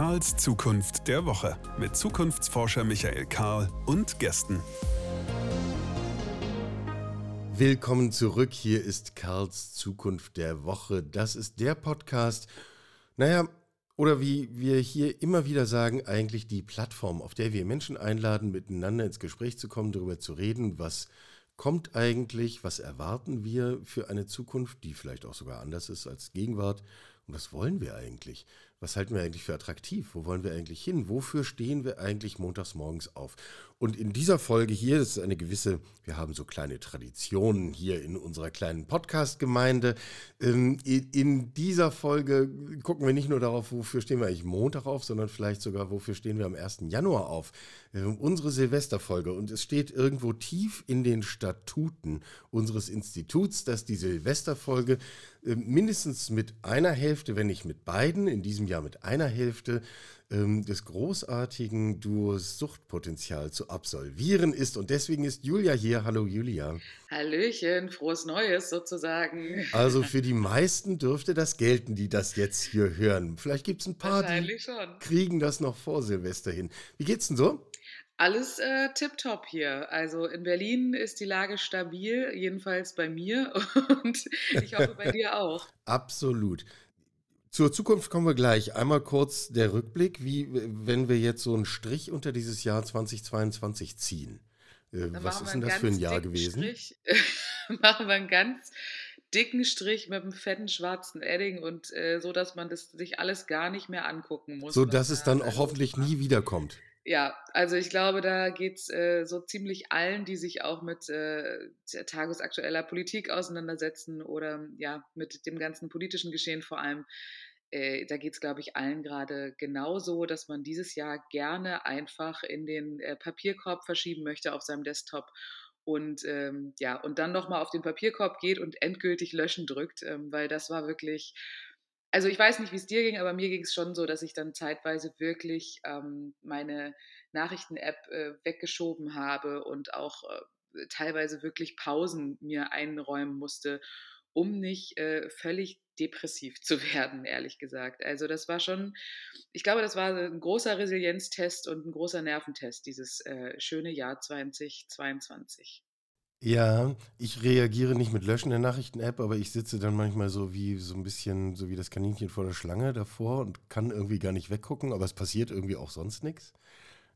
Karls Zukunft der Woche mit Zukunftsforscher Michael Karl und Gästen. Willkommen zurück. Hier ist Karls Zukunft der Woche. Das ist der Podcast. Naja, oder wie wir hier immer wieder sagen, eigentlich die Plattform, auf der wir Menschen einladen, miteinander ins Gespräch zu kommen, darüber zu reden, was kommt eigentlich, was erwarten wir für eine Zukunft, die vielleicht auch sogar anders ist als Gegenwart und was wollen wir eigentlich? Was halten wir eigentlich für attraktiv? Wo wollen wir eigentlich hin? Wofür stehen wir eigentlich montags morgens auf? Und in dieser Folge hier, das ist eine gewisse, wir haben so kleine Traditionen hier in unserer kleinen Podcast-Gemeinde. Ähm, in dieser Folge gucken wir nicht nur darauf, wofür stehen wir eigentlich Montag auf, sondern vielleicht sogar, wofür stehen wir am 1. Januar auf. Ähm, unsere Silvesterfolge. Und es steht irgendwo tief in den Statuten unseres Instituts, dass die Silvesterfolge mindestens mit einer Hälfte, wenn nicht mit beiden, in diesem Jahr mit einer Hälfte, ähm, des großartigen Duos Suchtpotenzial zu absolvieren ist. Und deswegen ist Julia hier. Hallo Julia. Hallöchen, frohes Neues sozusagen. Also für die meisten dürfte das gelten, die das jetzt hier hören. Vielleicht gibt es ein paar, die schon. kriegen das noch vor Silvester hin. Wie geht's denn so? Alles äh, tipptopp hier. Also in Berlin ist die Lage stabil, jedenfalls bei mir und ich hoffe bei dir auch. Absolut. Zur Zukunft kommen wir gleich. Einmal kurz der Rückblick, wie wenn wir jetzt so einen Strich unter dieses Jahr 2022 ziehen. Äh, was ist denn das für ein Jahr gewesen? Strich, machen wir einen ganz dicken Strich mit einem fetten schwarzen Edding und äh, so, dass man das sich alles gar nicht mehr angucken muss. So dass es dann auch hoffentlich nie wiederkommt. Ja, also ich glaube, da geht es äh, so ziemlich allen, die sich auch mit äh, tagesaktueller Politik auseinandersetzen oder ja, mit dem ganzen politischen Geschehen vor allem. Äh, da geht es, glaube ich, allen gerade genauso, dass man dieses Jahr gerne einfach in den äh, Papierkorb verschieben möchte auf seinem Desktop und ähm, ja, und dann nochmal auf den Papierkorb geht und endgültig löschen drückt, ähm, weil das war wirklich also ich weiß nicht, wie es dir ging, aber mir ging es schon so, dass ich dann zeitweise wirklich ähm, meine Nachrichten-App äh, weggeschoben habe und auch äh, teilweise wirklich Pausen mir einräumen musste, um nicht äh, völlig depressiv zu werden, ehrlich gesagt. Also das war schon, ich glaube, das war ein großer Resilienztest und ein großer Nerventest, dieses äh, schöne Jahr 2022. Ja, ich reagiere nicht mit Löschen der Nachrichten-App, aber ich sitze dann manchmal so wie so ein bisschen so wie das Kaninchen vor der Schlange davor und kann irgendwie gar nicht weggucken, aber es passiert irgendwie auch sonst nichts.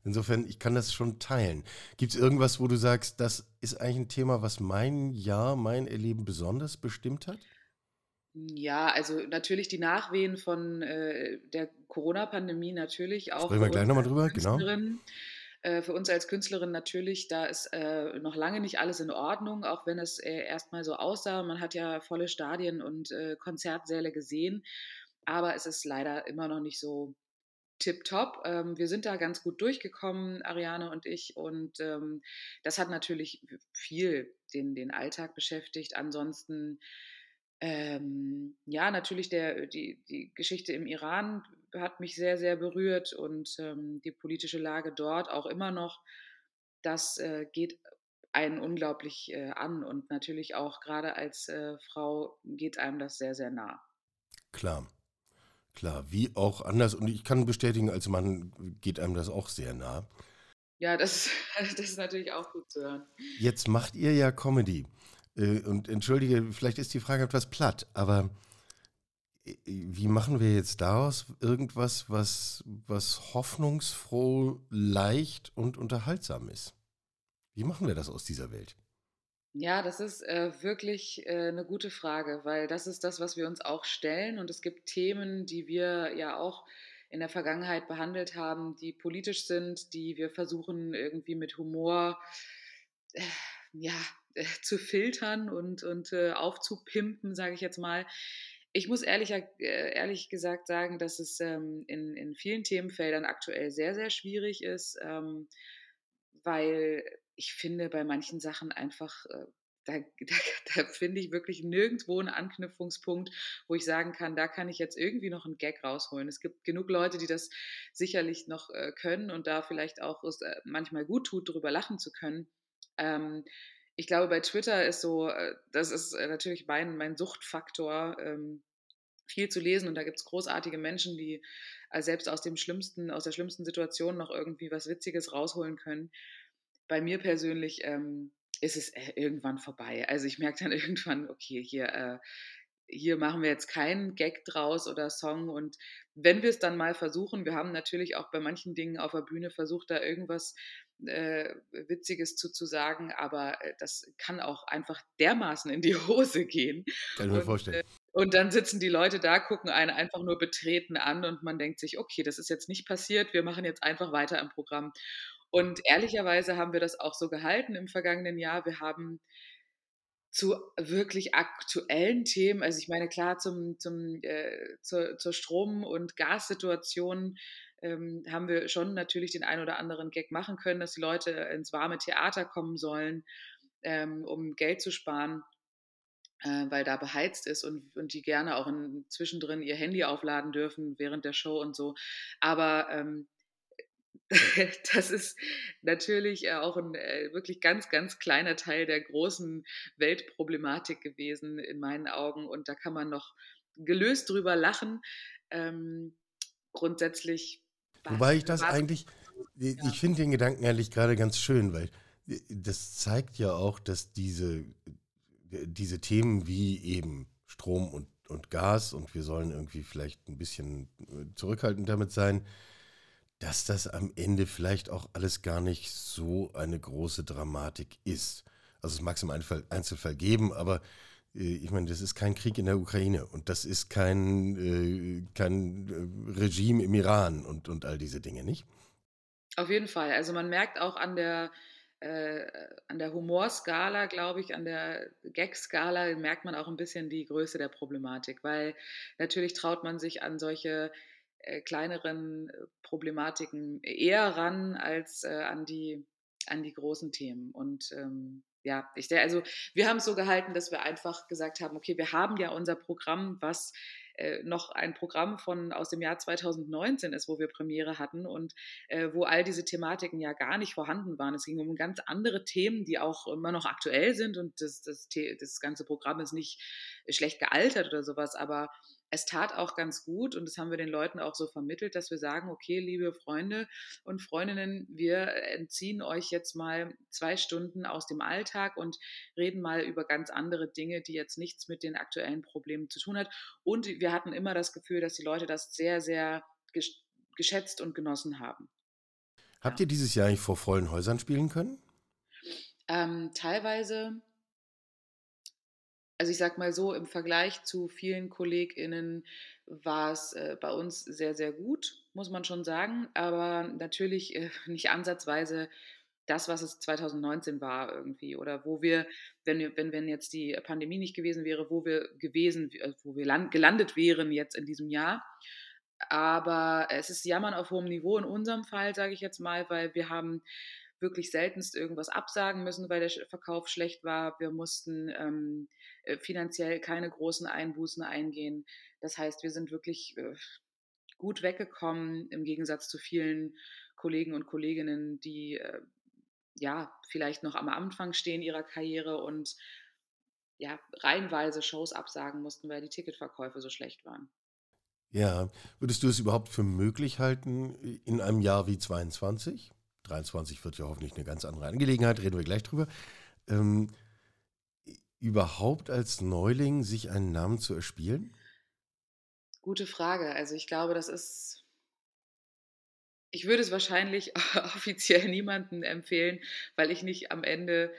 Insofern, ich kann das schon teilen. Gibt es irgendwas, wo du sagst, das ist eigentlich ein Thema, was mein Jahr, mein Erleben besonders bestimmt hat? Ja, also natürlich die Nachwehen von äh, der Corona-Pandemie natürlich auch. Sprechen wir gleich nochmal drüber, genau. Äh, für uns als Künstlerin natürlich, da ist äh, noch lange nicht alles in Ordnung, auch wenn es äh, erstmal so aussah. Man hat ja volle Stadien und äh, Konzertsäle gesehen, aber es ist leider immer noch nicht so tipptopp. Ähm, wir sind da ganz gut durchgekommen, Ariane und ich, und ähm, das hat natürlich viel den, den Alltag beschäftigt. Ansonsten ähm, ja, natürlich der, die, die Geschichte im Iran hat mich sehr, sehr berührt und ähm, die politische Lage dort auch immer noch. Das äh, geht einen unglaublich äh, an und natürlich auch gerade als äh, Frau geht einem das sehr, sehr nah. Klar, klar, wie auch anders. Und ich kann bestätigen, als Mann geht einem das auch sehr nah. Ja, das, das ist natürlich auch gut zu hören. Jetzt macht ihr ja Comedy. Äh, und entschuldige, vielleicht ist die Frage etwas platt, aber wie machen wir jetzt daraus irgendwas, was, was hoffnungsfroh, leicht und unterhaltsam ist? Wie machen wir das aus dieser Welt? Ja, das ist äh, wirklich äh, eine gute Frage, weil das ist das, was wir uns auch stellen. Und es gibt Themen, die wir ja auch in der Vergangenheit behandelt haben, die politisch sind, die wir versuchen irgendwie mit Humor äh, ja, äh, zu filtern und, und äh, aufzupimpen, sage ich jetzt mal. Ich muss ehrlich, äh, ehrlich gesagt sagen, dass es ähm, in, in vielen Themenfeldern aktuell sehr, sehr schwierig ist, ähm, weil ich finde bei manchen Sachen einfach, äh, da, da, da finde ich wirklich nirgendwo einen Anknüpfungspunkt, wo ich sagen kann, da kann ich jetzt irgendwie noch einen Gag rausholen. Es gibt genug Leute, die das sicherlich noch äh, können und da vielleicht auch es äh, manchmal gut tut, darüber lachen zu können. Ähm, ich glaube, bei Twitter ist so, äh, das ist äh, natürlich mein, mein Suchtfaktor. Ähm, viel zu lesen und da gibt es großartige Menschen, die äh, selbst aus dem schlimmsten, aus der schlimmsten Situation noch irgendwie was Witziges rausholen können. Bei mir persönlich ähm, ist es irgendwann vorbei. Also ich merke dann irgendwann, okay, hier, äh, hier machen wir jetzt keinen Gag draus oder Song. Und wenn wir es dann mal versuchen, wir haben natürlich auch bei manchen Dingen auf der Bühne versucht, da irgendwas äh, Witziges zu, zu sagen, aber äh, das kann auch einfach dermaßen in die Hose gehen. Kann ich mir vorstellen. Äh, und dann sitzen die Leute da, gucken einen einfach nur betreten an und man denkt sich, okay, das ist jetzt nicht passiert, wir machen jetzt einfach weiter im Programm. Und ehrlicherweise haben wir das auch so gehalten im vergangenen Jahr. Wir haben zu wirklich aktuellen Themen, also ich meine, klar, zum, zum, äh, zur, zur Strom- und Gassituation ähm, haben wir schon natürlich den einen oder anderen Gag machen können, dass die Leute ins warme Theater kommen sollen, ähm, um Geld zu sparen äh, weil da beheizt ist und, und die gerne auch in, zwischendrin ihr Handy aufladen dürfen während der Show und so. Aber ähm, das ist natürlich auch ein äh, wirklich ganz, ganz kleiner Teil der großen Weltproblematik gewesen in meinen Augen. Und da kann man noch gelöst drüber lachen. Ähm, grundsätzlich. Wobei ich das eigentlich, ich ja. finde den Gedanken ehrlich gerade ganz schön, weil das zeigt ja auch, dass diese diese Themen wie eben Strom und, und Gas und wir sollen irgendwie vielleicht ein bisschen äh, zurückhaltend damit sein, dass das am Ende vielleicht auch alles gar nicht so eine große Dramatik ist. Also es mag es im Einzelfall geben, aber ich meine, das ist kein Krieg in der Ukraine und das ist kein, äh, kein Regime im Iran und, und all diese Dinge, nicht? Auf jeden Fall. Also man merkt auch an der äh, an der Humorskala, glaube ich, an der Gag-Skala merkt man auch ein bisschen die Größe der Problematik, weil natürlich traut man sich an solche äh, kleineren äh, Problematiken eher ran als äh, an, die, an die großen Themen. Und ähm, ja, ich also wir haben es so gehalten, dass wir einfach gesagt haben, okay, wir haben ja unser Programm, was äh, noch ein Programm von aus dem Jahr 2019 ist, wo wir Premiere hatten und äh, wo all diese Thematiken ja gar nicht vorhanden waren. Es ging um ganz andere Themen, die auch immer noch aktuell sind und das, das, das ganze Programm ist nicht schlecht gealtert oder sowas, aber es tat auch ganz gut und das haben wir den Leuten auch so vermittelt, dass wir sagen, okay, liebe Freunde und Freundinnen, wir entziehen euch jetzt mal zwei Stunden aus dem Alltag und reden mal über ganz andere Dinge, die jetzt nichts mit den aktuellen Problemen zu tun hat. Und wir hatten immer das Gefühl, dass die Leute das sehr, sehr geschätzt und genossen haben. Habt ihr dieses Jahr eigentlich vor vollen Häusern spielen können? Ähm, teilweise also ich sag mal so, im Vergleich zu vielen KollegInnen war es äh, bei uns sehr, sehr gut, muss man schon sagen. Aber natürlich äh, nicht ansatzweise das, was es 2019 war irgendwie. Oder wo wir, wenn, wenn, wenn jetzt die Pandemie nicht gewesen wäre, wo wir gewesen, äh, wo wir land, gelandet wären jetzt in diesem Jahr. Aber es ist Jammern auf hohem Niveau in unserem Fall, sage ich jetzt mal, weil wir haben wirklich seltenst irgendwas absagen müssen, weil der Verkauf schlecht war. Wir mussten ähm, äh, finanziell keine großen Einbußen eingehen. Das heißt, wir sind wirklich äh, gut weggekommen im Gegensatz zu vielen Kollegen und Kolleginnen, die äh, ja vielleicht noch am Anfang stehen ihrer Karriere und ja reihenweise Shows absagen mussten, weil die Ticketverkäufe so schlecht waren. Ja, würdest du es überhaupt für möglich halten in einem Jahr wie 22? 23 wird ja hoffentlich eine ganz andere Angelegenheit, reden wir gleich drüber. Ähm, überhaupt als Neuling sich einen Namen zu erspielen? Gute Frage. Also ich glaube, das ist. Ich würde es wahrscheinlich offiziell niemandem empfehlen, weil ich nicht am Ende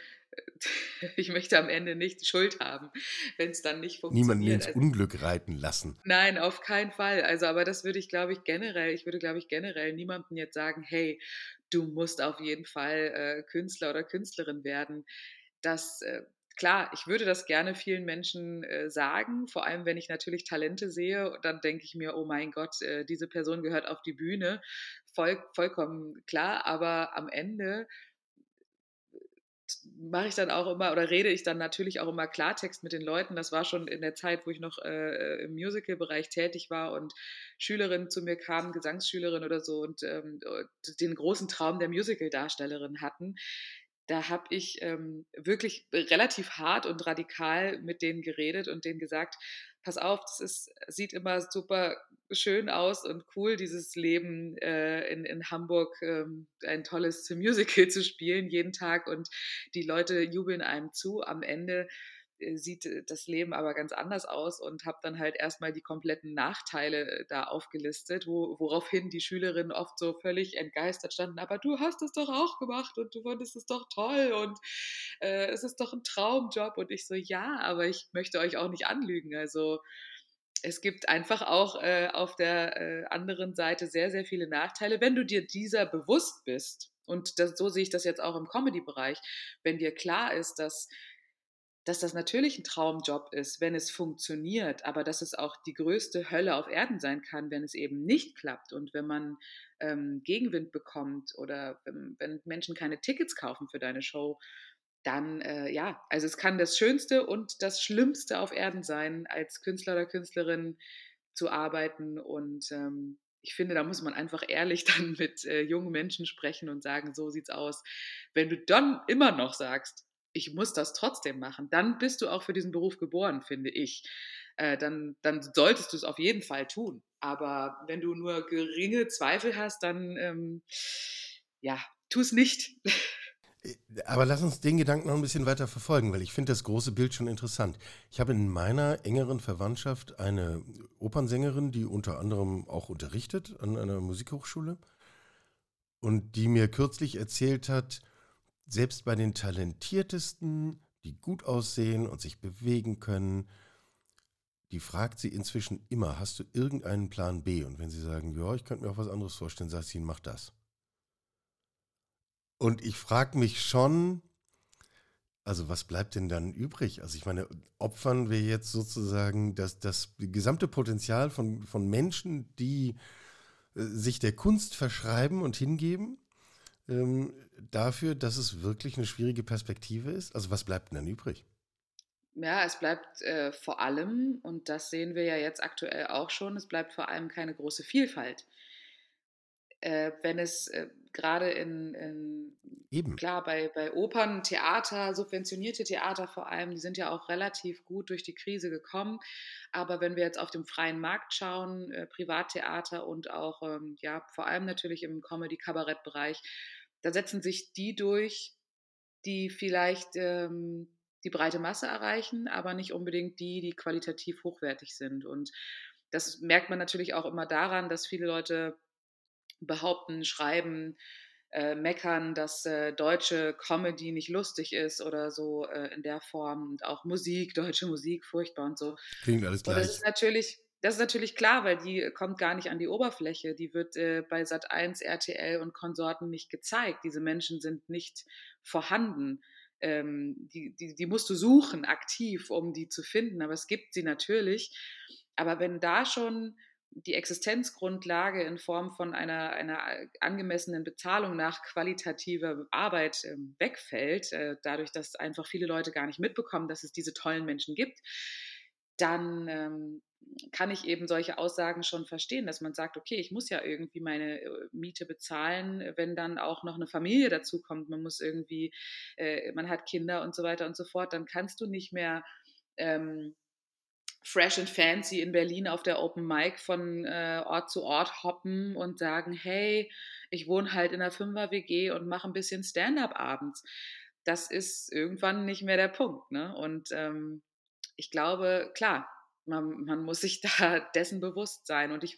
ich möchte am Ende nicht Schuld haben, wenn es dann nicht funktioniert. Niemanden ins also, Unglück reiten lassen. Nein, auf keinen Fall. Also, aber das würde ich, glaube ich, generell, ich würde, glaube ich, generell niemandem jetzt sagen, hey, du musst auf jeden Fall äh, Künstler oder Künstlerin werden. Das, äh, klar, ich würde das gerne vielen Menschen äh, sagen, vor allem wenn ich natürlich Talente sehe, dann denke ich mir, oh mein Gott, äh, diese Person gehört auf die Bühne. Voll, vollkommen klar, aber am Ende mache ich dann auch immer oder rede ich dann natürlich auch immer Klartext mit den Leuten. Das war schon in der Zeit, wo ich noch äh, im Musical-Bereich tätig war und Schülerinnen zu mir kamen, Gesangsschülerinnen oder so und ähm, den großen Traum der Musical-Darstellerin hatten. Da habe ich ähm, wirklich relativ hart und radikal mit denen geredet und denen gesagt, pass auf, das ist, sieht immer super schön aus und cool, dieses Leben äh, in, in Hamburg, ähm, ein tolles Musical zu spielen jeden Tag und die Leute jubeln einem zu. Am Ende sieht äh, das Leben aber ganz anders aus und habe dann halt erstmal die kompletten Nachteile äh, da aufgelistet, wo, woraufhin die Schülerinnen oft so völlig entgeistert standen, aber du hast es doch auch gemacht und du fandest es doch toll und äh, es ist doch ein Traumjob und ich so, ja, aber ich möchte euch auch nicht anlügen, also es gibt einfach auch äh, auf der äh, anderen Seite sehr, sehr viele Nachteile, wenn du dir dieser bewusst bist. Und das, so sehe ich das jetzt auch im Comedy-Bereich. Wenn dir klar ist, dass dass das natürlich ein Traumjob ist, wenn es funktioniert, aber dass es auch die größte Hölle auf Erden sein kann, wenn es eben nicht klappt und wenn man ähm, Gegenwind bekommt oder wenn, wenn, Menschen keine Tickets kaufen für deine Show, dann äh, ja, also es kann das Schönste und das Schlimmste auf Erden sein, als Künstler oder Künstlerin zu arbeiten und ähm, ich finde, da muss man einfach ehrlich dann mit äh, jungen Menschen sprechen und sagen, so sieht's aus. Wenn du dann immer noch sagst, ich muss das trotzdem machen, dann bist du auch für diesen Beruf geboren, finde ich. Äh, dann, dann solltest du es auf jeden Fall tun. Aber wenn du nur geringe Zweifel hast, dann ähm, ja, tu es nicht. Äh, aber lass uns den Gedanken noch ein bisschen weiter verfolgen, weil ich finde das große Bild schon interessant. Ich habe in meiner engeren Verwandtschaft eine Opernsängerin, die unter anderem auch unterrichtet an einer Musikhochschule und die mir kürzlich erzählt hat, selbst bei den talentiertesten, die gut aussehen und sich bewegen können, die fragt sie inzwischen immer, hast du irgendeinen Plan B? Und wenn sie sagen, ja, ich könnte mir auch was anderes vorstellen, sagt sie, mach das. Und ich frage mich schon, also was bleibt denn dann übrig? Also ich meine, opfern wir jetzt sozusagen das, das gesamte Potenzial von, von Menschen, die äh, sich der Kunst verschreiben und hingeben? ähm, dafür, dass es wirklich eine schwierige Perspektive ist? Also was bleibt denn dann übrig? Ja, es bleibt äh, vor allem, und das sehen wir ja jetzt aktuell auch schon, es bleibt vor allem keine große Vielfalt. Äh, wenn es äh, gerade in, in Eben. klar, bei, bei Opern, Theater, subventionierte Theater vor allem, die sind ja auch relativ gut durch die Krise gekommen. Aber wenn wir jetzt auf dem freien Markt schauen, äh, Privattheater und auch, ähm, ja, vor allem natürlich im Comedy-Kabarett-Bereich, da setzen sich die durch, die vielleicht ähm, die breite Masse erreichen, aber nicht unbedingt die, die qualitativ hochwertig sind. Und das merkt man natürlich auch immer daran, dass viele Leute behaupten, schreiben, äh, meckern, dass äh, deutsche Comedy nicht lustig ist oder so äh, in der Form und auch Musik, deutsche Musik, furchtbar und so. Klingt alles gleich. Und das ist natürlich, das ist natürlich klar, weil die kommt gar nicht an die Oberfläche. Die wird äh, bei Sat1, RTL und Konsorten nicht gezeigt. Diese Menschen sind nicht vorhanden. Ähm, die, die, die musst du suchen, aktiv, um die zu finden. Aber es gibt sie natürlich. Aber wenn da schon die Existenzgrundlage in Form von einer, einer angemessenen Bezahlung nach qualitativer Arbeit äh, wegfällt, äh, dadurch, dass einfach viele Leute gar nicht mitbekommen, dass es diese tollen Menschen gibt, dann ähm, kann ich eben solche Aussagen schon verstehen, dass man sagt, okay, ich muss ja irgendwie meine äh, Miete bezahlen, wenn dann auch noch eine Familie dazu kommt, man muss irgendwie, äh, man hat Kinder und so weiter und so fort, dann kannst du nicht mehr ähm, fresh and fancy in Berlin auf der Open Mic von äh, Ort zu Ort hoppen und sagen, hey, ich wohne halt in einer Fünfer-WG und mache ein bisschen Stand-up abends. Das ist irgendwann nicht mehr der Punkt. Ne? Und ähm, ich glaube, klar, man, man muss sich da dessen bewusst sein. Und ich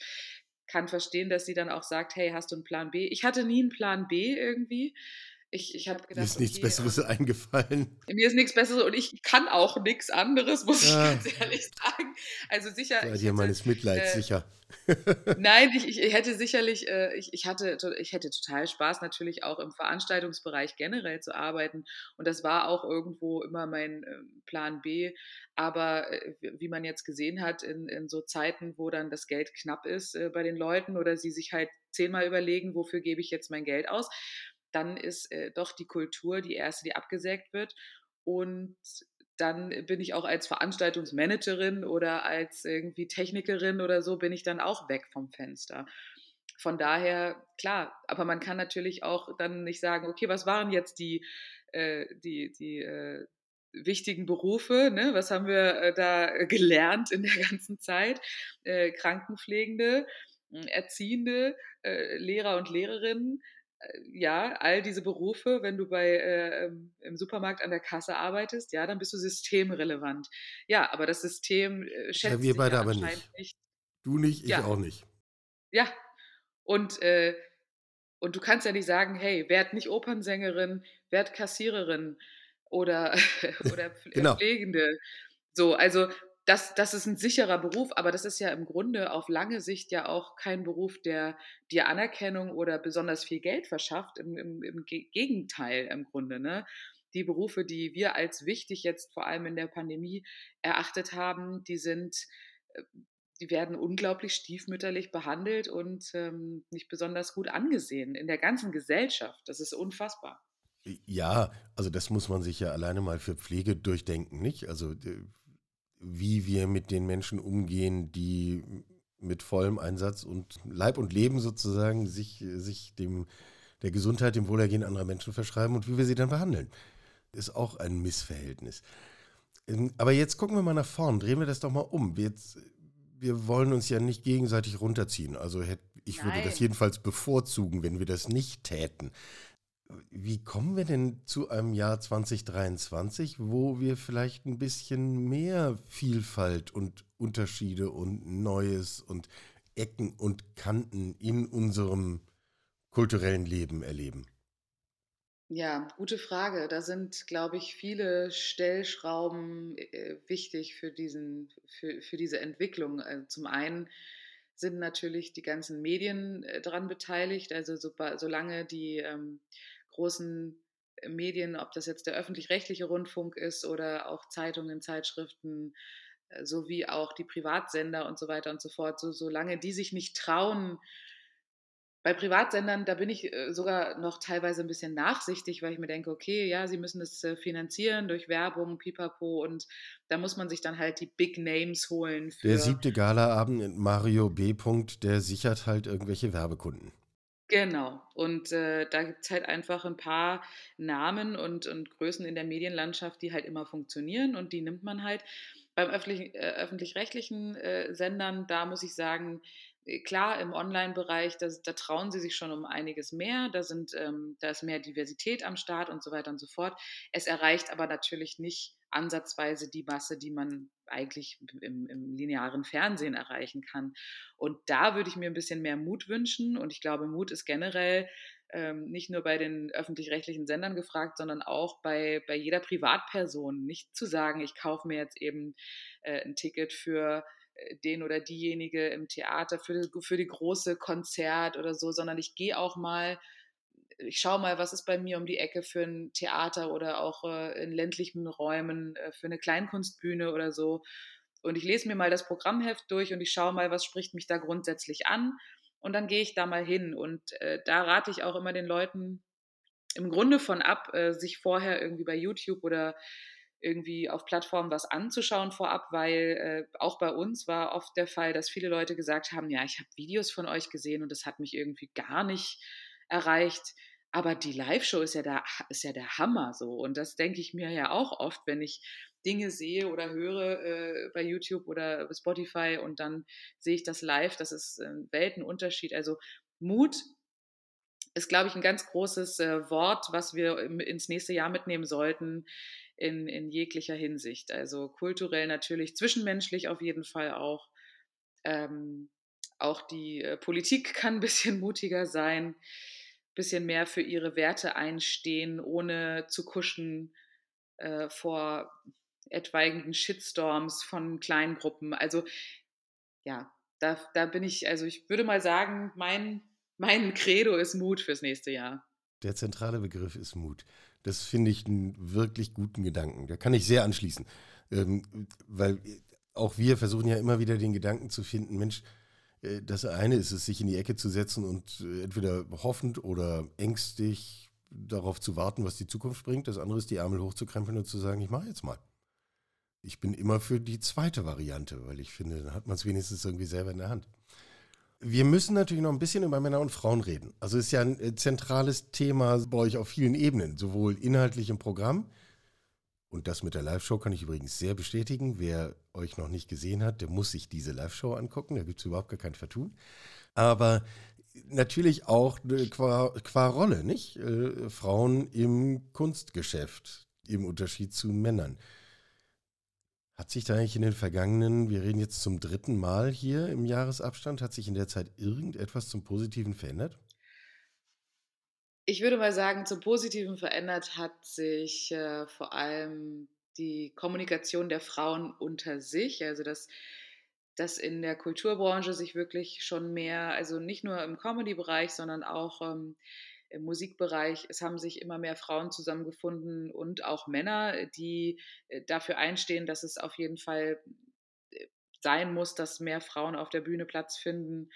kann verstehen, dass sie dann auch sagt, hey, hast du einen Plan B? Ich hatte nie einen Plan B irgendwie. Ich, ich habe gedacht, mir ist nichts okay, Besseres ähm, eingefallen. Mir ist nichts Besseres und ich kann auch nichts anderes, muss ja. ich ganz ehrlich sagen. Also sicher. Sei dir meines Mitleids äh, sicher. Nein, ich, ich hätte sicherlich, äh, ich, ich, hatte, ich hätte total Spaß, natürlich auch im Veranstaltungsbereich generell zu arbeiten. Und das war auch irgendwo immer mein äh, Plan B. Aber äh, wie man jetzt gesehen hat, in, in so Zeiten, wo dann das Geld knapp ist äh, bei den Leuten oder sie sich halt zehnmal überlegen, wofür gebe ich jetzt mein Geld aus, dann ist äh, doch die Kultur die erste, die abgesägt wird. Und dann bin ich auch als Veranstaltungsmanagerin oder als irgendwie Technikerin oder so, bin ich dann auch weg vom Fenster. Von daher, klar, aber man kann natürlich auch dann nicht sagen, okay, was waren jetzt die, äh, die, die äh, wichtigen Berufe. Ne? Was haben wir äh, da gelernt in der ganzen Zeit? Äh, Krankenpflegende, Erziehende, äh, Lehrer und Lehrerinnen. Äh, ja, all diese Berufe, wenn du bei, äh, ähm, im Supermarkt an der Kasse arbeitest, ja, dann bist du systemrelevant. Ja, aber das System äh, schätzt ja, wir beide aber nicht. nicht. Du nicht, ich ja. auch nicht. Ja, und äh, und du kannst ja nicht sagen, hey, werd nicht Opernsängerin, werd Kassiererin oder, oder genau. Pflegende. So, also das, das ist ein sicherer Beruf, aber das ist ja im Grunde auf lange Sicht ja auch kein Beruf, der dir Anerkennung oder besonders viel Geld verschafft. Im, im, im Gegenteil im Grunde. Ne? Die Berufe, die wir als wichtig jetzt vor allem in der Pandemie erachtet haben, die sind äh, die werden unglaublich stiefmütterlich behandelt und ähm, nicht besonders gut angesehen in der ganzen Gesellschaft. Das ist unfassbar. Ja, also das muss man sich ja alleine mal für Pflege durchdenken, nicht? Also wie wir mit den Menschen umgehen, die mit vollem Einsatz und Leib und Leben sozusagen sich, sich dem, der Gesundheit, dem Wohlergehen anderer Menschen verschreiben und wie wir sie dann behandeln, ist auch ein Missverhältnis. Ähm, aber jetzt gucken wir mal nach vorn, drehen wir das doch mal um. Jetzt wir wollen uns ja nicht gegenseitig runterziehen. Also ich würde das jedenfalls bevorzugen, wenn wir das nicht täten. Wie kommen wir denn zu einem Jahr 2023, wo wir vielleicht ein bisschen mehr Vielfalt und Unterschiede und Neues und Ecken und Kanten in unserem kulturellen Leben erleben? Ja, gute Frage. Da sind, glaube ich, viele Stellschrauben äh, wichtig für, diesen, für, für diese Entwicklung. Also zum einen sind natürlich die ganzen Medien äh, daran beteiligt. Also so, solange die ähm, großen Medien, ob das jetzt der öffentlich-rechtliche Rundfunk ist oder auch Zeitungen, Zeitschriften, äh, sowie auch die Privatsender und so weiter und so fort, so, solange die sich nicht trauen, bei Privatsendern, da bin ich äh, sogar noch teilweise ein bisschen nachsichtig, weil ich mir denke, okay, ja, sie müssen das äh, finanzieren durch Werbung, pipapo und da muss man sich dann halt die Big Names holen. der siebte Galaabend in Mario B. der sichert halt irgendwelche Werbekunden. Genau. Und äh, da gibt es halt einfach ein paar Namen und, und Größen in der Medienlandschaft, die halt immer funktionieren und die nimmt man halt. Beim öffentlich, äh, öffentlich-rechtlichen äh, Sendern, da muss ich sagen, äh, klar, im Online-Bereich, da, da, trauen sie sich schon um einiges mehr, da, sind, ähm, da ist mehr Diversität am Start und so weiter und so fort. Es erreicht aber natürlich nicht ansatzweise die Masse, die man eigentlich im, im, linearen Fernsehen erreichen kann. Und da würde ich mir ein bisschen mehr Mut wünschen. Und ich glaube, Mut ist generell ähm, nicht nur bei den öffentlich-rechtlichen Sendern gefragt, sondern auch bei, bei jeder Privatperson. Nicht zu sagen, ich kaufe mir jetzt eben äh, ein Ticket für den oder diejenige im Theater für, für die große Konzert oder so, sondern ich gehe auch mal, ich schaue mal, was ist bei mir um die Ecke für ein Theater oder auch äh, in ländlichen Räumen äh, für eine Kleinkunstbühne oder so. Und ich lese mir mal das Programmheft durch und ich schaue mal, was spricht mich da grundsätzlich an. Und dann gehe ich da mal hin. Und äh, da rate ich auch immer den Leuten im Grunde von ab, äh, sich vorher irgendwie bei YouTube oder irgendwie auf Plattformen was anzuschauen vorab, weil äh, auch bei uns war oft der Fall, dass viele Leute gesagt haben, ja, ich habe Videos von euch gesehen und das hat mich irgendwie gar nicht erreicht. Aber die Live-Show ist ja der, ist ja der Hammer so. Und das denke ich mir ja auch oft, wenn ich Dinge sehe oder höre äh, bei YouTube oder Spotify und dann sehe ich das live. Das ist ein Weltenunterschied. Also Mut ist, glaube ich, ein ganz großes äh, Wort, was wir ins nächste Jahr mitnehmen sollten in, in jeglicher Hinsicht. Also kulturell natürlich, zwischenmenschlich auf jeden Fall auch. Ähm, auch die äh, Politik kann ein bisschen mutiger sein, ein bisschen mehr für ihre Werte einstehen, ohne zu kuschen äh, vor etwaigen Shitstorms von Kleingruppen. Also ja, da, da bin ich, also ich würde mal sagen, mein, mein Credo ist Mut fürs nächste Jahr. Der zentrale Begriff ist Mut. Das finde ich einen wirklich guten Gedanken. Da kann ich sehr anschließen. Ähm, weil auch wir versuchen ja immer wieder den Gedanken zu finden, Mensch, äh, das eine ist es, sich in die Ecke zu setzen und äh, entweder hoffend oder ängstlich darauf zu warten, was die Zukunft bringt. Das andere ist, die Ärmel hochzukrempeln und zu sagen, ich mache jetzt mal. Ich bin immer für die zweite Variante, weil ich finde, dann hat man es wenigstens irgendwie selber in der Hand. Wir müssen natürlich noch ein bisschen über Männer und Frauen reden. Also ist ja ein äh, zentrales Thema bei euch auf vielen Ebenen, sowohl inhaltlich im Programm Und das mit der Live-Show kann ich übrigens sehr bestätigen. Wer euch noch nicht gesehen hat, der muss sich diese Live-Show angucken. Da gibt es überhaupt gar kein Vertun. Aber natürlich auch qua, qua Rolle, nicht? Äh, Frauen im Kunstgeschäft, im Unterschied zu Männern. Hat sich da eigentlich in den vergangenen, wir reden jetzt zum dritten Mal hier im Jahresabstand, hat sich in der Zeit irgendetwas zum Positiven verändert? Ich würde mal sagen, zum Positiven verändert hat sich äh, vor allem die Kommunikation der Frauen unter sich, also dass, dass in der Kulturbranche sich wirklich schon mehr, also nicht nur im Comedy-Bereich, sondern auch ähm, im Musikbereich, es haben sich immer mehr Frauen zusammengefunden und auch Männer, die äh, dafür einstehen, dass es auf jeden Fall äh, sein muss, dass mehr Frauen auf der Bühne Platz finden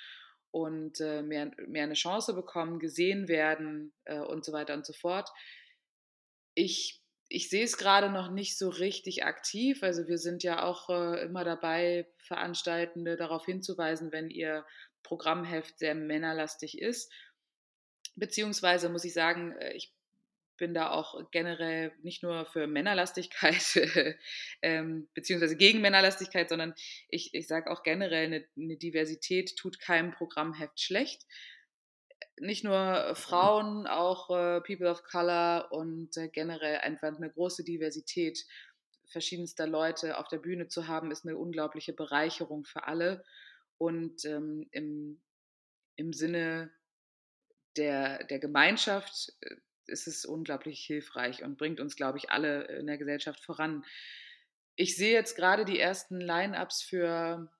und äh, mehr, mehr eine Chance bekommen, gesehen werden äh, und so weiter und so fort. Ich, ich sehe es gerade noch nicht so richtig aktiv. Also wir sind ja auch äh, immer dabei, Veranstaltende darauf hinzuweisen, wenn ihr Programmheft sehr männerlastig ist. Beziehungsweise muss ich sagen, äh, ich bin da auch generell nicht nur für Männerlastigkeit, ähm, beziehungsweise gegen Männerlastigkeit, sondern ich, ich sage auch generell, eine, eine, Diversität tut keinem Programmheft schlecht. Nicht nur Frauen, auch äh, People of Color und äh, generell einfach eine große Diversität verschiedenster Leute auf der Bühne zu haben, ist eine unglaubliche Bereicherung für alle. Und ähm, im, im Sinne der, der Gemeinschaft äh, ist es unglaublich hilfreich und bringt uns, glaube ich, alle in der Gesellschaft voran. Ich sehe jetzt gerade die ersten Line-ups für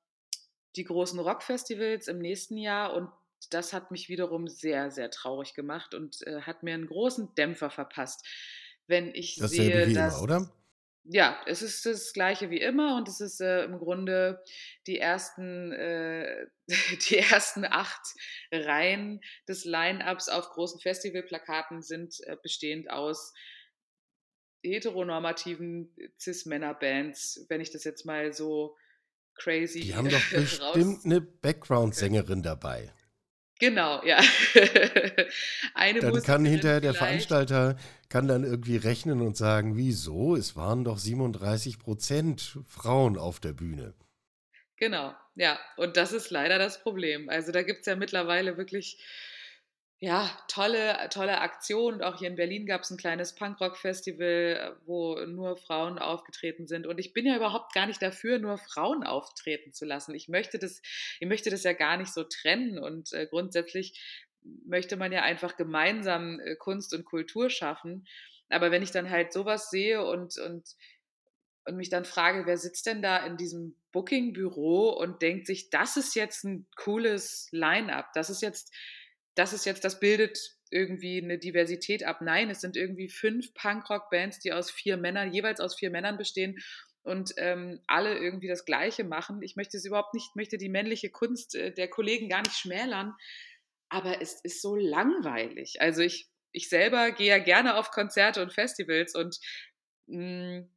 die großen Rockfestivals im nächsten Jahr und das hat mich wiederum sehr, sehr traurig gemacht und äh, hat mir einen großen Dämpfer verpasst. Wenn ich das sehe, wie dass, immer, oder? Ja, es ist das gleiche wie immer und es ist äh, im Grunde die ersten, äh, die ersten acht Reihen des Line-Ups auf großen Festivalplakaten sind äh, bestehend aus heteronormativen Cis-Männer-Bands, wenn ich das jetzt mal so crazy Die haben doch bestimmt eine Background-Sängerin dabei. Genau, ja. Eine dann kann hinterher der Veranstalter kann dann irgendwie rechnen und sagen, wieso? Es waren doch 37 Prozent Frauen auf der Bühne. Genau, ja. Und das ist leider das Problem. Also da gibt es ja mittlerweile wirklich ja, tolle, tolle Aktion. Und auch hier in Berlin gab es ein kleines Punkrock-Festival, wo nur Frauen aufgetreten sind. Und ich bin ja überhaupt gar nicht dafür, nur Frauen auftreten zu lassen. Ich möchte das, ich möchte das ja gar nicht so trennen. Und äh, grundsätzlich möchte man ja einfach gemeinsam äh, Kunst und Kultur schaffen. Aber wenn ich dann halt sowas sehe und, und, und mich dann frage, wer sitzt denn da in diesem Booking-Büro und denkt sich, das ist jetzt ein cooles Line-up, das ist jetzt das ist jetzt, das bildet irgendwie eine Diversität ab. Nein, es sind irgendwie fünf Punkrock-Bands, die aus vier Männern, jeweils aus vier Männern bestehen und ähm, alle irgendwie das Gleiche machen. Ich möchte es überhaupt nicht, möchte die männliche Kunst äh, der Kollegen gar nicht schmälern, aber es ist so langweilig. Also ich, ich selber gehe ja gerne auf Konzerte und Festivals und mh, hm,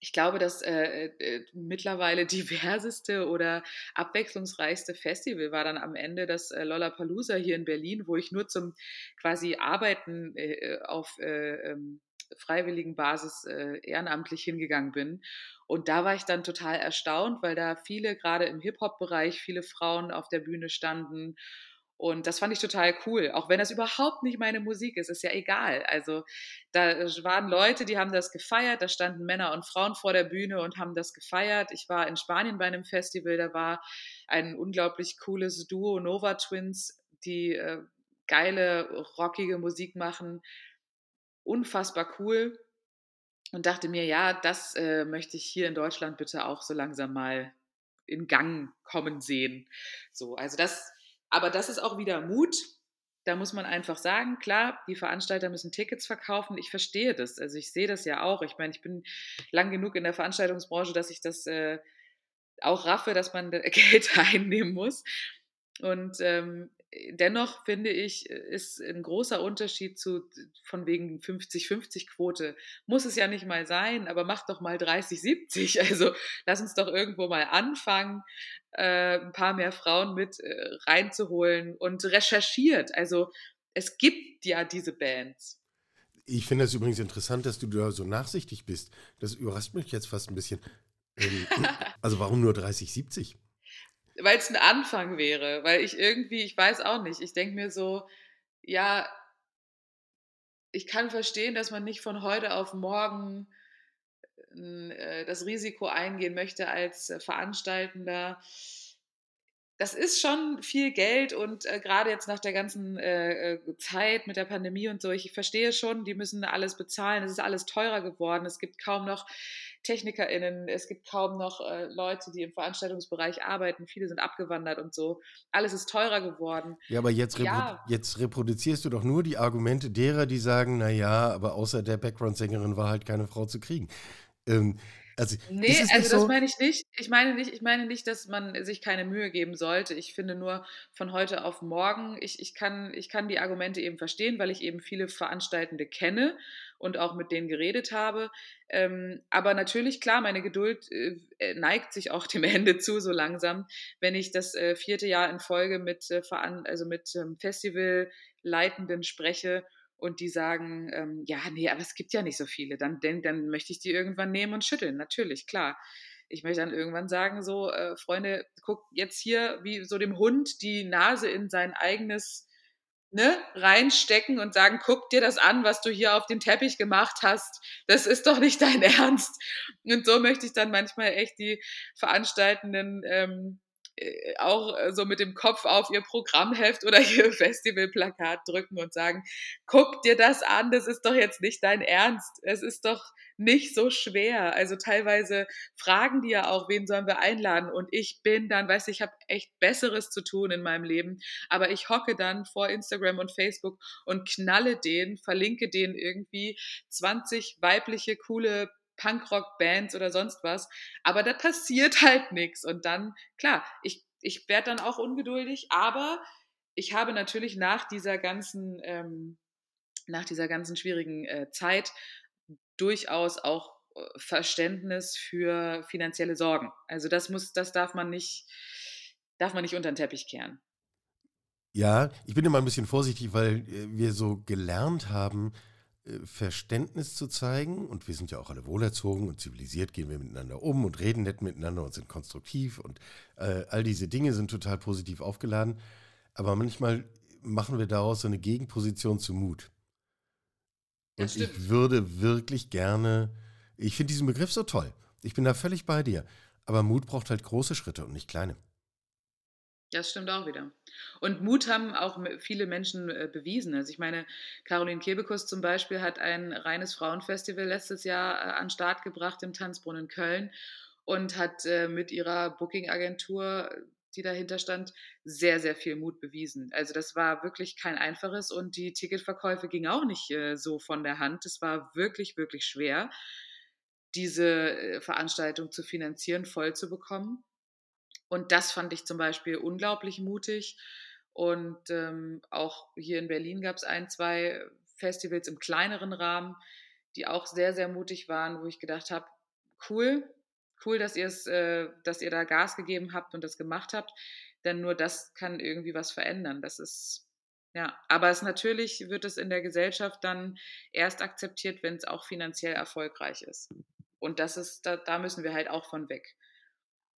ich glaube, das äh, äh, mittlerweile diverseste oder abwechslungsreichste Festival war dann am Ende das äh, Lollapalooza hier in Berlin, wo ich nur zum quasi Arbeiten äh, auf äh, ähm, freiwilligen Basis äh, ehrenamtlich hingegangen bin. Und da war ich dann total erstaunt, weil da viele, gerade im Hip-Hop-Bereich, viele Frauen auf der Bühne standen und das fand ich total cool, auch wenn das überhaupt nicht meine Musik ist, ist ja egal. Also da waren Leute, die haben das gefeiert, da standen Männer und Frauen vor der Bühne und haben das gefeiert. Ich war in Spanien bei einem Festival, da war ein unglaublich cooles Duo, Nova Twins, die äh, geile, rockige Musik machen. Unfassbar cool. Und dachte mir, ja, das äh, möchte ich hier in Deutschland bitte auch so langsam mal in Gang kommen sehen. So, also das aber das ist auch wieder Mut. Da muss man einfach sagen, klar, die Veranstalter müssen Tickets verkaufen. Ich verstehe das. Also ich sehe das ja auch. Ich meine, ich bin lang genug in der Veranstaltungsbranche, dass ich das äh, auch raffe, dass man Geld einnehmen muss. Und ähm, dennoch finde ich, ist ein großer Unterschied zu von wegen 50-50-Quote. Muss es ja nicht mal sein, aber mach doch mal 30-70. Also lass uns doch irgendwo mal anfangen, äh, ein paar mehr Frauen mit äh, reinzuholen und recherchiert. Also es gibt ja diese Bands. Ich finde es übrigens interessant, dass du da so nachsichtig bist. Das überrascht mich jetzt fast ein bisschen. Ähm, also warum nur 30, 70? Weil es ein Anfang wäre, weil ich irgendwie, ich weiß auch nicht, ich denke mir so, ja, ich kann verstehen, dass man nicht von heute auf morgen äh, das Risiko eingehen möchte als äh, Veranstaltender. Das ist schon viel Geld und äh, gerade jetzt nach der ganzen äh, äh, Zeit mit der Pandemie und so, ich verstehe schon, die müssen alles bezahlen, es ist alles teurer geworden, es gibt kaum noch TechnikerInnen, es gibt kaum noch äh, Leute, die im Veranstaltungsbereich arbeiten, viele sind abgewandert und so. Alles ist teurer geworden. Ja, aber jetzt, reprodu ja. jetzt reproduzierst du doch nur die Argumente derer, die sagen, naja, aber außer der Background-Sängerin war halt keine Frau zu kriegen. Ähm, also, nee, also so? das meine ich nicht. Ich meine nicht, ich meine nicht, dass man sich keine Mühe geben sollte. Ich finde nur von heute auf morgen, ich, ich, kann, ich kann die Argumente eben verstehen, weil ich eben viele Veranstaltende kenne und auch mit denen geredet habe. Ähm, aber natürlich, klar, meine Geduld äh, äh neigt sich auch dem Ende zu, so langsam, wenn ich das äh, vierte Jahr in Folge mit, äh, also mit ähm, Festivalleitenden spreche und die sagen, ähm, ja, nee, aber es gibt ja nicht so viele, dann, dann, dann möchte ich die irgendwann nehmen und schütteln, natürlich, klar. Ich möchte dann irgendwann sagen, so, äh, Freunde, guck jetzt hier wie so dem Hund die Nase in sein eigenes ne, reinstecken und sagen, guck dir das an, was du hier auf dem Teppich gemacht hast. Das ist doch nicht dein Ernst. Und so möchte ich dann manchmal echt die Veranstaltenden ähm, äh, auch äh, so mit dem Kopf auf ihr Programmheft oder ihr Festivalplakat drücken und sagen, guck dir das an, das ist doch jetzt nicht dein Ernst. Es ist doch nicht so schwer. Also teilweise fragen die ja auch, wen sollen wir einladen? Und ich bin dann, weißt du, ich habe echt Besseres zu tun in meinem Leben, aber ich hocke dann vor Instagram und Facebook und knalle den, verlinke den irgendwie 20 weibliche, coole Punkrock-Bands oder sonst was. Aber da passiert halt nichts. Und dann, klar, ich, ich werde dann auch ungeduldig, aber ich habe natürlich nach dieser ganzen, ähm, nach dieser ganzen schwierigen äh, Zeit durchaus auch äh, Verständnis für finanzielle Sorgen. Also das muss, das darf man nicht, darf man nicht unter den Teppich kehren. Ja, ich bin immer ein bisschen vorsichtig, weil äh, wir so gelernt haben, Verständnis zu zeigen, und wir sind ja auch alle wohlerzogen und zivilisiert, gehen wir miteinander um und reden nett miteinander und sind konstruktiv und äh, all diese Dinge sind total positiv aufgeladen. Aber manchmal machen wir daraus so eine Gegenposition zu Mut. Und ich würde wirklich gerne, ich finde diesen Begriff so toll. Ich bin da völlig bei dir. Aber Mut braucht halt große Schritte und nicht kleine. Das stimmt auch wieder. Und Mut haben auch viele Menschen äh, bewiesen. Also ich meine, Caroline Kebekus zum Beispiel hat ein reines Frauenfestival letztes Jahr äh, an Start gebracht im Tanzbrunnen Köln und hat äh, mit ihrer Booking-Agentur, die dahinter stand, sehr, sehr viel Mut bewiesen. Also das war wirklich kein einfaches und die Ticketverkäufe gingen auch nicht so von der Hand. Es war wirklich, wirklich schwer, diese Veranstaltung zu finanzieren, voll zu bekommen. Und das fand ich zum Beispiel unglaublich mutig. Und ähm, auch hier in Berlin gab es ein, zwei Festivals im kleineren Rahmen, die auch sehr, sehr mutig waren, wo ich gedacht habe, cool, cool, dass ihr es, äh, dass ihr da Gas gegeben habt und das gemacht habt. Denn nur das kann irgendwie was verändern. Das ist, ja, aber es natürlich wird es in der Gesellschaft dann erst akzeptiert, wenn es auch finanziell erfolgreich ist. Und das ist, da, da müssen wir halt auch von weg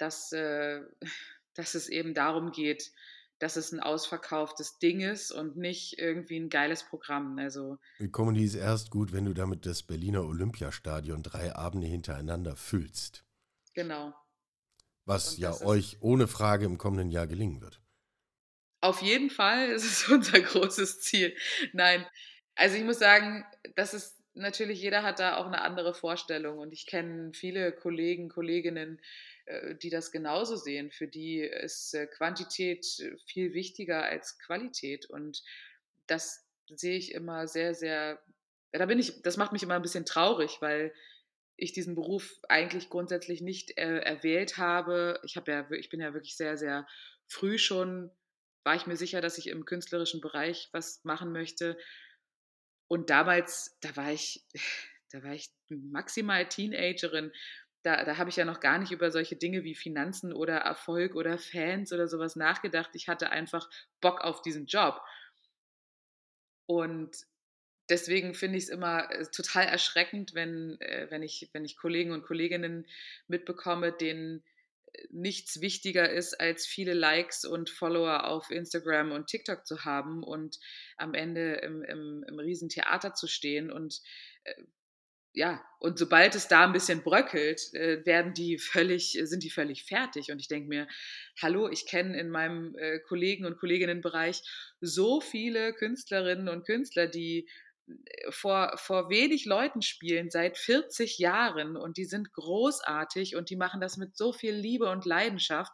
dass, äh, dass es eben darum geht, dass es ein ausverkauftes Ding ist und nicht irgendwie ein geiles Programm. Also Comedy ist erst gut, wenn du damit das Berliner Olympiastadion drei Abende hintereinander füllst. Genau. Was ja euch ohne Frage im kommenden Jahr gelingen wird. Auf jeden Fall ist es unser großes Ziel. Nein, also ich muss sagen, das ist natürlich, jeder hat da auch eine andere Vorstellung und ich kenne viele Kollegen, Kolleginnen, die das genauso sehen. Für die ist äh, Quantität viel wichtiger als Qualität. Und das sehe ich immer sehr, sehr, ja, da bin ich, das macht mich immer ein bisschen traurig, weil ich diesen Beruf eigentlich grundsätzlich nicht äh, erwählt habe. Ich habe ja, ich bin ja wirklich sehr, sehr früh schon, war ich mir sicher, dass ich im künstlerischen Bereich was machen möchte. Und damals, da war ich, da war ich maximal Teenagerin da, da habe ich ja noch gar nicht über solche Dinge wie Finanzen oder Erfolg oder Fans oder sowas nachgedacht. Ich hatte einfach Bock auf diesen Job. Und deswegen finde ich es immer äh, total erschreckend, wenn, äh, wenn, ich, wenn ich Kollegen und Kolleginnen mitbekomme, denen äh, nichts wichtiger ist, als viele Likes und Follower auf Instagram und TikTok zu haben und am Ende im, im, im Riesentheater zu stehen. Und ja, und sobald es da ein bisschen bröckelt, äh, werden die völlig, sind die völlig fertig. Und ich denke mir, hallo, ich kenne in meinem äh, Kollegen- und Kolleginnenbereich so viele Künstlerinnen und Künstler, die vor, vor wenig Leuten spielen seit 40 Jahren und die sind großartig und die machen das mit so viel Liebe und Leidenschaft.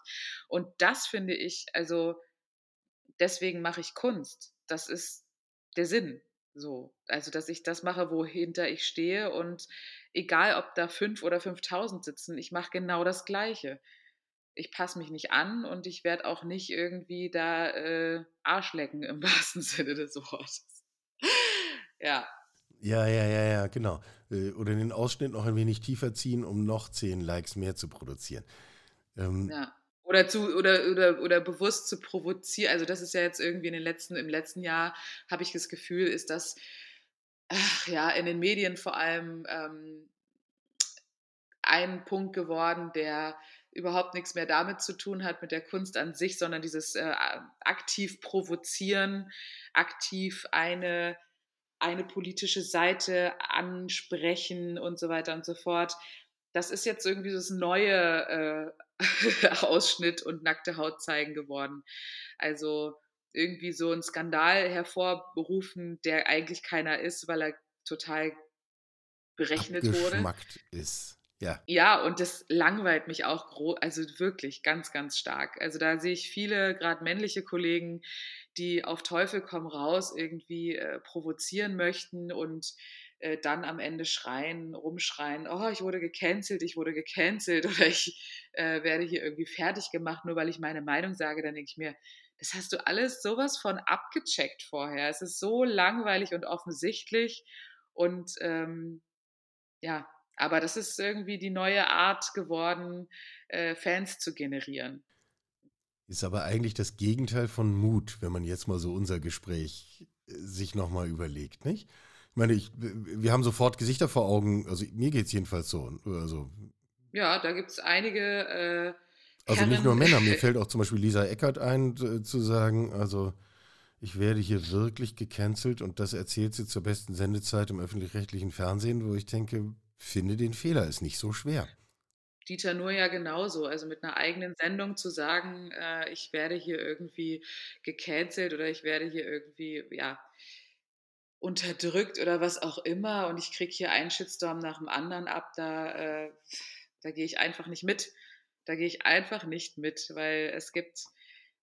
Und das finde ich, also deswegen mache ich Kunst. Das ist der Sinn. So, also dass ich das mache, wohinter ich stehe und egal, ob da fünf oder 5000 sitzen, ich mache genau das Gleiche. Ich passe mich nicht an und ich werde auch nicht irgendwie da äh, Arschlecken im wahrsten Sinne des Wortes. Ja. Ja, ja, ja, ja, genau. Äh, oder den Ausschnitt noch ein wenig tiefer ziehen, um noch zehn Likes mehr zu produzieren. Ähm, ja. Oder, zu, oder, oder, oder bewusst zu provozieren. Also, das ist ja jetzt irgendwie in den letzten, im letzten Jahr, habe ich das Gefühl, ist das ach, ja in den Medien vor allem ähm, ein Punkt geworden, der überhaupt nichts mehr damit zu tun hat, mit der Kunst an sich, sondern dieses äh, aktiv provozieren, aktiv eine eine politische Seite ansprechen und so weiter und so fort. Das ist jetzt irgendwie das neue äh, Ausschnitt und nackte Haut zeigen geworden. Also irgendwie so ein Skandal hervorberufen, der eigentlich keiner ist, weil er total berechnet wurde. ist. Ja. Ja, und das langweilt mich auch also wirklich ganz, ganz stark. Also da sehe ich viele, gerade männliche Kollegen, die auf Teufel komm raus irgendwie äh, provozieren möchten und äh, dann am Ende schreien, rumschreien, oh, ich wurde gecancelt, ich wurde gecancelt oder ich äh, werde hier irgendwie fertig gemacht, nur weil ich meine Meinung sage, dann denke ich mir, das hast du alles sowas von abgecheckt vorher. Es ist so langweilig und offensichtlich und ähm, ja, aber das ist irgendwie die neue Art geworden, äh, Fans zu generieren. Ist aber eigentlich das Gegenteil von Mut, wenn man jetzt mal so unser Gespräch äh, sich nochmal überlegt, nicht? Ich meine, ich, wir haben sofort Gesichter vor Augen, also mir geht es jedenfalls so. Also, ja, da gibt es einige. Äh, also nicht nur Männer, mir fällt auch zum Beispiel Lisa Eckert ein, äh, zu sagen, also ich werde hier wirklich gecancelt und das erzählt sie zur besten Sendezeit im öffentlich-rechtlichen Fernsehen, wo ich denke, finde den Fehler, ist nicht so schwer. Dieter Nur ja genauso. Also mit einer eigenen Sendung zu sagen, äh, ich werde hier irgendwie gecancelt oder ich werde hier irgendwie, ja, unterdrückt oder was auch immer und ich kriege hier einen Shitstorm nach dem anderen ab, da, äh, da gehe ich einfach nicht mit. Da gehe ich einfach nicht mit, weil es gibt,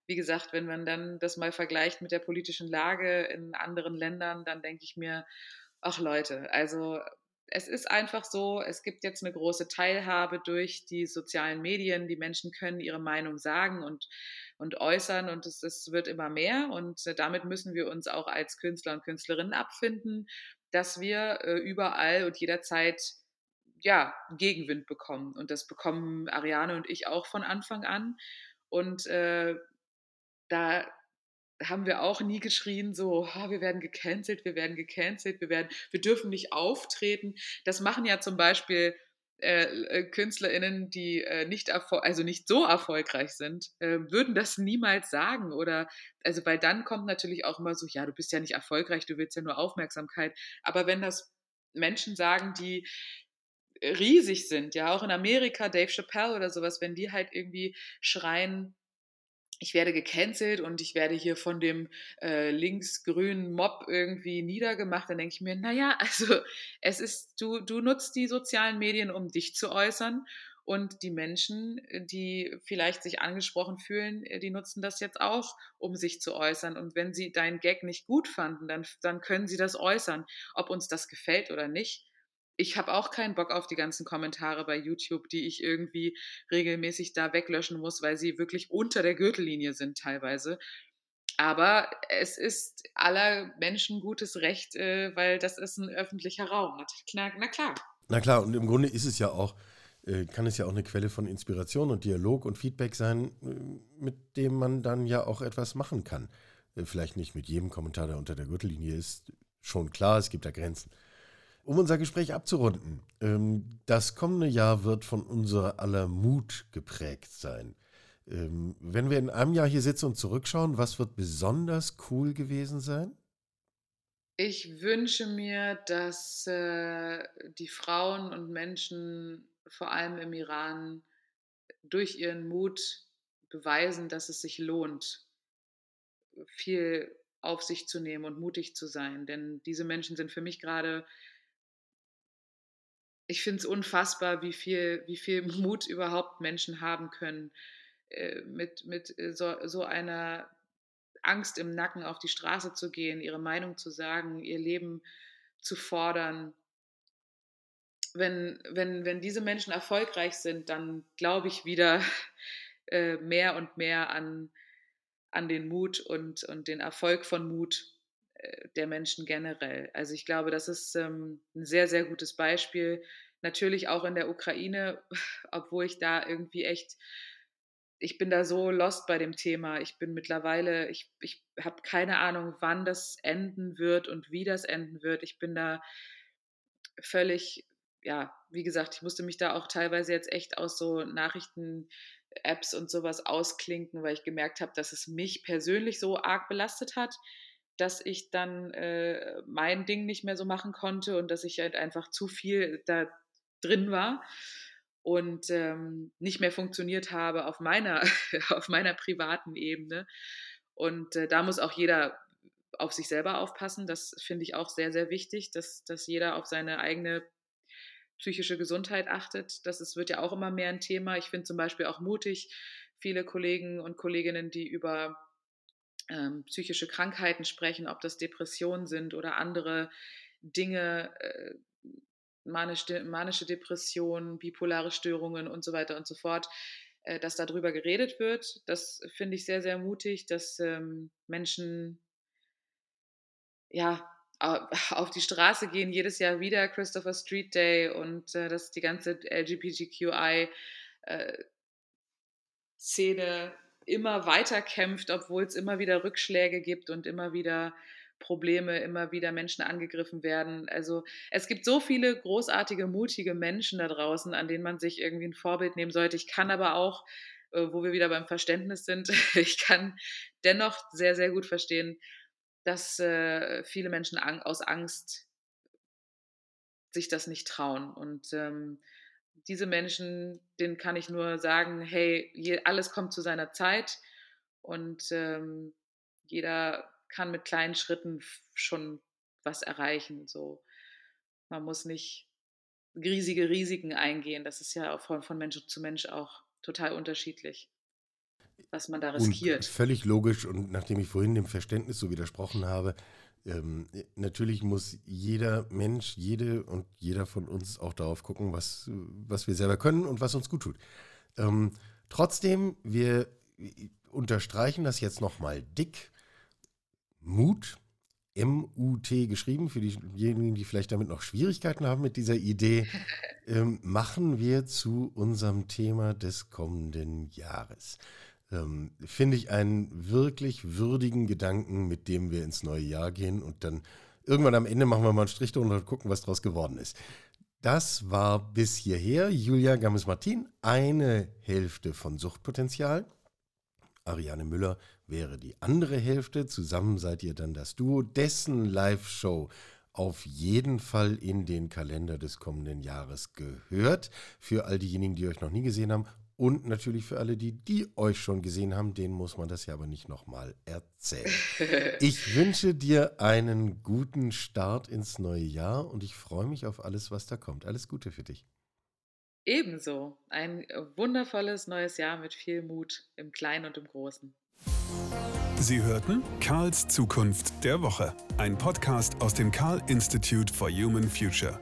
wie gesagt, wenn man dann das mal vergleicht mit der politischen Lage in anderen Ländern, dann denke ich mir, ach Leute, also es ist einfach so, es gibt jetzt eine große Teilhabe durch die sozialen Medien. Die Menschen können ihre Meinung sagen und, und äußern und es, es wird immer mehr. Und äh, damit müssen wir uns auch als Künstler und Künstlerinnen abfinden, dass wir äh, überall und jederzeit ja, Gegenwind bekommen. Und das bekommen Ariane und ich auch von Anfang an. Und äh, da haben wir auch nie geschrien, so, oh, wir werden gecancelt, wir werden gecancelt, wir werden, wir dürfen nicht auftreten. Das machen ja zum Beispiel äh, äh KünstlerInnen, die äh, nicht, also nicht so erfolgreich sind, äh, würden das niemals sagen. Oder, also, weil dann kommt natürlich auch immer so, ja, du bist ja nicht erfolgreich, du willst ja nur Aufmerksamkeit. Aber wenn das Menschen sagen, die riesig sind, ja, auch in Amerika, Dave Chappelle oder sowas, wenn die halt irgendwie schreien, ich werde gecancelt und ich werde hier von dem äh, linksgrünen Mob irgendwie niedergemacht, dann denke ich mir, naja, also es ist, du, du nutzt die sozialen Medien, um dich zu äußern. Und die Menschen, die vielleicht sich angesprochen fühlen, äh, die nutzen das jetzt auch, um sich zu äußern. Und wenn sie deinen Gag nicht gut fanden, dann, dann können sie das äußern, ob uns das gefällt oder nicht ich habe auch keinen Bock auf die ganzen Kommentare bei YouTube, die ich irgendwie regelmäßig da weglöschen muss, weil sie wirklich unter der Gürtellinie sind teilweise. Aber es ist aller Menschen gutes Recht, äh, weil das ist ein öffentlicher Raum. Na, na, klar. Na klar, und im Grunde ist es ja auch, äh, kann es ja auch eine Quelle von Inspiration und Dialog und Feedback sein, äh, mit dem man dann ja auch etwas machen kann. Vielleicht nicht mit jedem Kommentar, der unter der Gürtellinie ist, schon klar, es gibt da Grenzen. Um unser Gespräch abzurunden, ähm, das kommende Jahr wird von unserer aller Mut geprägt sein. Ähm, wenn wir in einem Jahr hier sitzen und zurückschauen, was wird besonders cool gewesen sein? Ich wünsche mir, dass äh, die Frauen und Menschen, vor allem im Iran, durch ihren Mut beweisen, dass es sich lohnt, viel auf sich zu nehmen und mutig zu sein. Denn diese Menschen sind für mich gerade, ich finde es unfassbar, wie viel, wie viel Mut überhaupt Menschen haben können, äh, mit, mit äh, so, so einer Angst im Nacken auf die Straße zu gehen, ihre Meinung zu sagen, ihr Leben zu fordern. Wenn, wenn, wenn diese Menschen erfolgreich sind, dann glaube ich wieder äh, mehr und mehr an, an den Mut und, und den Erfolg von Mut der Menschen generell. Also ich glaube, das ist ähm, ein sehr, sehr gutes Beispiel. Natürlich auch in der Ukraine, obwohl ich da irgendwie echt ich bin da so lost bei dem Thema. Ich bin mittlerweile, ich, ich habe keine Ahnung, wann das enden wird und wie das enden wird. Ich bin da völlig, ja, wie gesagt, ich musste mich da auch teilweise jetzt echt aus so Nachrichten-Apps und sowas ausklinken, weil ich gemerkt habe, dass es mich persönlich so arg belastet hat, dass ich dann äh, mein Ding nicht mehr so machen konnte und dass ich halt einfach zu viel da drin war und ähm, nicht mehr funktioniert habe auf meiner, auf meiner privaten Ebene. Und äh, da muss auch jeder auf sich selber aufpassen. Das finde ich auch sehr, sehr wichtig, dass, dass jeder auf seine eigene psychische Gesundheit achtet. Das ist, wird ja auch immer mehr ein Thema. Ich finde zum Beispiel auch mutig, viele Kollegen und Kolleginnen, die über ähm, psychische Krankheiten sprechen, ob das Depressionen sind oder andere Dinge, äh, manische, manische Depressionen, bipolare Störungen und so weiter und so fort, äh, dass darüber geredet wird. Das finde ich sehr, sehr mutig, dass ähm, Menschen ja auf die Straße gehen, jedes Jahr wieder Christopher Street Day und äh, dass die ganze LGBTQI äh, immer weiter kämpft, obwohl es immer wieder Rückschläge gibt und immer wieder Probleme, immer wieder Menschen angegriffen werden. Also es gibt so viele großartige, mutige Menschen da draußen, an denen man sich irgendwie ein Vorbild nehmen sollte. Ich kann aber auch, äh, wo wir wieder beim Verständnis sind, ich kann dennoch sehr, sehr gut verstehen, dass äh, viele Menschen aus Angst sich das nicht trauen. Und ähm, diese Menschen, denen kann ich nur sagen, hey, alles kommt zu seiner Zeit und ähm, jeder kann mit kleinen Schritten schon was erreichen. So, man muss nicht riesige Risiken eingehen. Das ist ja von, von Mensch zu Mensch auch total unterschiedlich, was man da riskiert. Und völlig logisch und nachdem ich vorhin dem Verständnis so widersprochen habe, ähm, natürlich muss jeder Mensch, jede und jeder von uns auch darauf gucken, was, was wir selber können und was uns gut tut. Ähm, trotzdem, wir unterstreichen das jetzt nochmal dick. Mut, M-U-T geschrieben, für diejenigen, die vielleicht damit noch Schwierigkeiten haben mit dieser Idee, ähm, machen wir zu unserem Thema des kommenden Jahres. Ähm, Finde ich einen wirklich würdigen Gedanken, mit dem wir ins neue Jahr gehen und dann irgendwann am Ende machen wir mal einen Strich drunter und gucken, was daraus geworden ist. Das war bis hierher Julia Gammes-Martin, eine Hälfte von Suchtpotenzial. Ariane Müller wäre die andere Hälfte. Zusammen seid ihr dann das Duo, dessen Live-Show auf jeden Fall in den Kalender des kommenden Jahres gehört. Für all diejenigen, die euch noch nie gesehen haben und natürlich für alle die, die euch schon gesehen haben, denen muss man das ja aber nicht nochmal erzählen. Ich wünsche dir einen guten Start ins neue Jahr und ich freue mich auf alles, was da kommt. Alles Gute für dich. Ebenso. Ein wundervolles neues Jahr mit viel Mut im Kleinen und im Großen. Sie hörten Karls Zukunft der Woche, ein Podcast aus dem Karl Institute for Human Future.